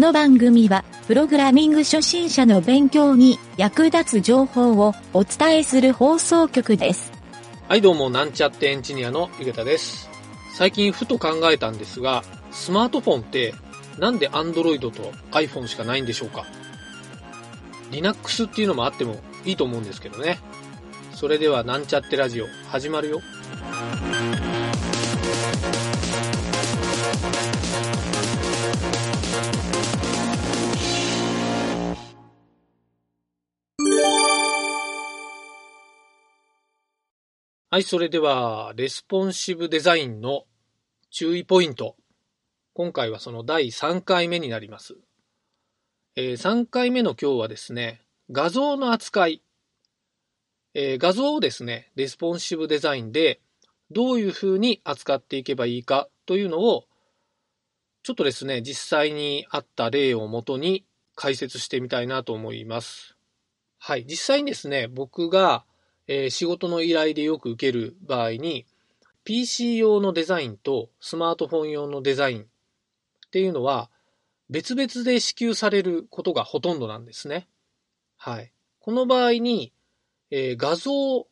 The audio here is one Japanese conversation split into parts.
この番組は、プログラミング初心者の勉強に役立つ情報をお伝えする放送局です。はい、どうも、なんちゃってエンジニアのゆげたです。最近ふと考えたんですが、スマートフォンってなんで Android と iPhone しかないんでしょうか ?Linux っていうのもあってもいいと思うんですけどね。それではなんちゃってラジオ始まるよ。はい、それでは、レスポンシブデザインの注意ポイント。今回はその第3回目になります。えー3回目の今日はですね、画像の扱い。えー画像をですね、レスポンシブデザインでどういうふうに扱っていけばいいかというのを、ちょっとですね、実際にあった例をもとに解説してみたいなと思います。はい、実際にですね、僕がえー仕事の依頼でよく受ける場合に、PC 用のデザインとスマートフォン用のデザインっていうのは、別々で支給されることがほとんどなんですね。はい。この場合に、えー画像、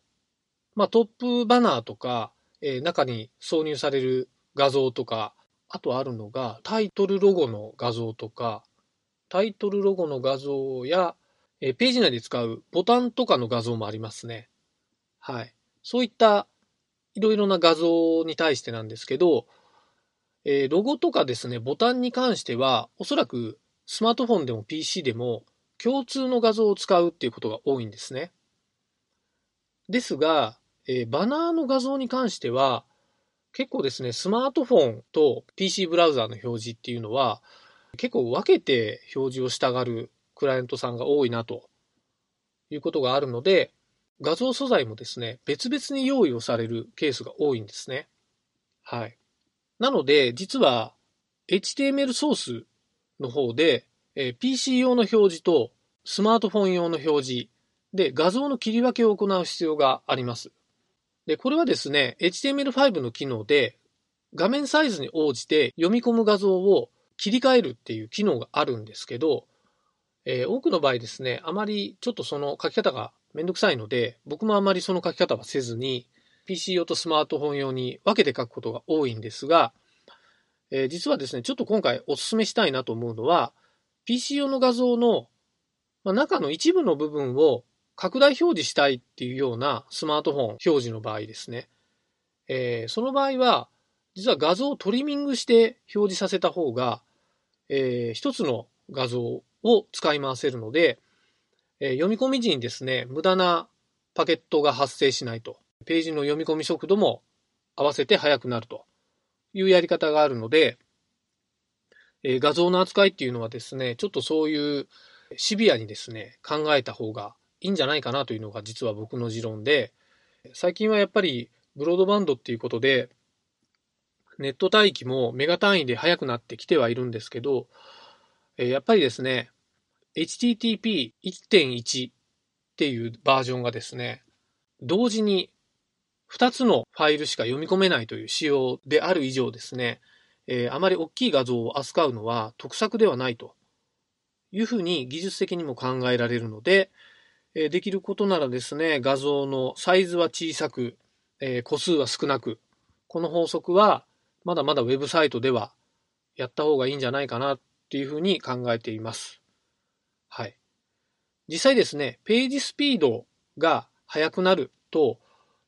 まあ、トップバナーとか、えー中に挿入される画像とか、あとあるのがタイトルロゴの画像とか、タイトルロゴの画像や、えーページ内で使うボタンとかの画像もありますね。はい。そういったいろいろな画像に対してなんですけど、えーロゴとかですね、ボタンに関しては、おそらくスマートフォンでも PC でも共通の画像を使うっていうことが多いんですね。ですが、えーバナーの画像に関しては、結構ですね、スマートフォンと PC ブラウザーの表示っていうのは、結構分けて表示をしたがるクライアントさんが多いなということがあるので、画像素材もですね、別々に用意をされるケースが多いんですね。はい。なので、実は HTML ソースの方で、えー PC 用の表示とスマートフォン用の表示で画像の切り分けを行う必要があります。で、これはですね、HTML5 の機能で画面サイズに応じて読み込む画像を切り替えるっていう機能があるんですけど、えー多くの場合ですね、あまりちょっとその書き方がめんどくさいので、僕もあまりその書き方はせずに、PC 用とスマートフォン用に分けて書くことが多いんですが、えー実はですね、ちょっと今回お勧めしたいなと思うのは、PC 用の画像の、ま、中の一部の部分を拡大表示したいっていうようなスマートフォン表示の場合ですね。えーその場合は、実は画像をトリミングして表示させた方が、えー一つの画像を使い回せるので、えー読み込み時にですね、無駄なパケットが発生しないと。ページの読み込み速度も合わせて速くなるというやり方があるので、えー画像の扱いっていうのはですね、ちょっとそういうシビアにですね、考えた方がいいんじゃないかなというのが実は僕の持論で、最近はやっぱりブロードバンドっていうことで、ネット帯域もメガ単位で速くなってきてはいるんですけど、えやっぱりですね、HTTP1.1 っていうバージョンがですね、同時に2つのファイルしか読み込めないという仕様である以上ですね、えーあまり大きい画像を扱うのは得策ではないというふうに技術的にも考えられるので、えーできることならですね、画像のサイズは小さく、えー個数は少なく、この法則はまだまだウェブサイトではやった方がいいんじゃないかなっていうふうに考えています。はい。実際ですね、ページスピードが速くなると、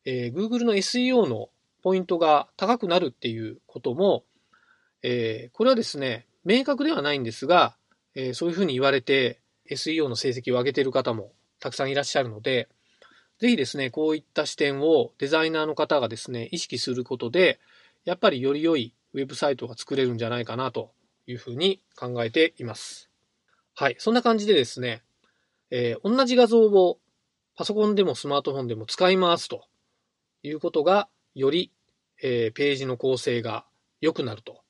えー Google の SEO のポイントが高くなるっていうことも、えーこれはですね、明確ではないんですが、えーそういうふうに言われて SEO の成績を上げている方もたくさんいらっしゃるので、ぜひですね、こういった視点をデザイナーの方がですね、意識することで、やっぱりより良いウェブサイトが作れるんじゃないかなというふうに考えています。はい。そんな感じでですね、えー同じ画像をパソコンでもスマートフォンでも使い回すということが、より、えーページの構成が良くなると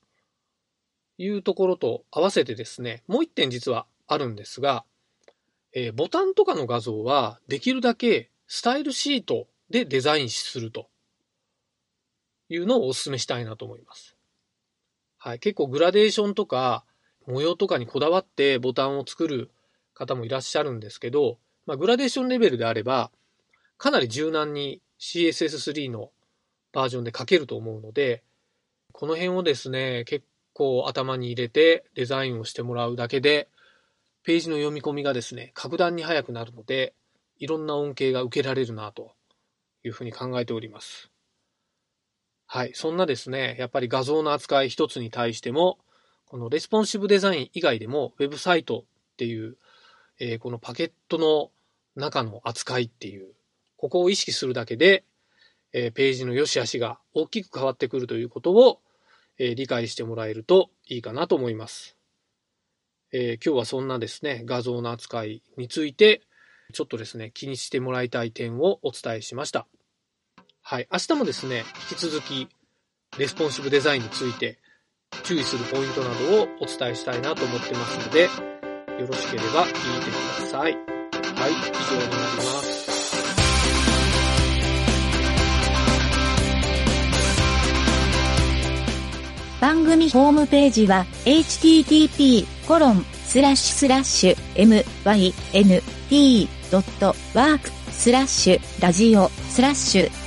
いうところと合わせてですね、もう一点実はあるんですが、えーボタンとかの画像はできるだけスタイルシートでデザインするというのをお勧めしたいなと思います。はい。結構グラデーションとか、模様とかにこだわってボタンを作る方もいらっしゃるんですけど、まあ、グラデーションレベルであれば、かなり柔軟に CSS3 のバージョンで書けると思うので、この辺をですね、結構頭に入れてデザインをしてもらうだけで、ページの読み込みがですね、格段に速くなるので、いろんな恩恵が受けられるなというふうに考えております。はい。そんなですね、やっぱり画像の扱い一つに対しても、このレスポンシブデザイン以外でも、ウェブサイトっていう、えー、このパケットの中の扱いっていう、ここを意識するだけで、えー、ページの良し悪しが大きく変わってくるということを、えー、理解してもらえるといいかなと思います。え今日はそんなですね、画像の扱いについて、ちょっとですね、気にしてもらいたい点をお伝えしました。はい。明日もですね、引き続き、レスポンシブデザインについて注意するポイントなどをお伝えしたいなと思ってますので、よろしければ聞いてください。はい、以上になります。番組ホームページは http://myn.t.work スラッシュラジオスラッシュ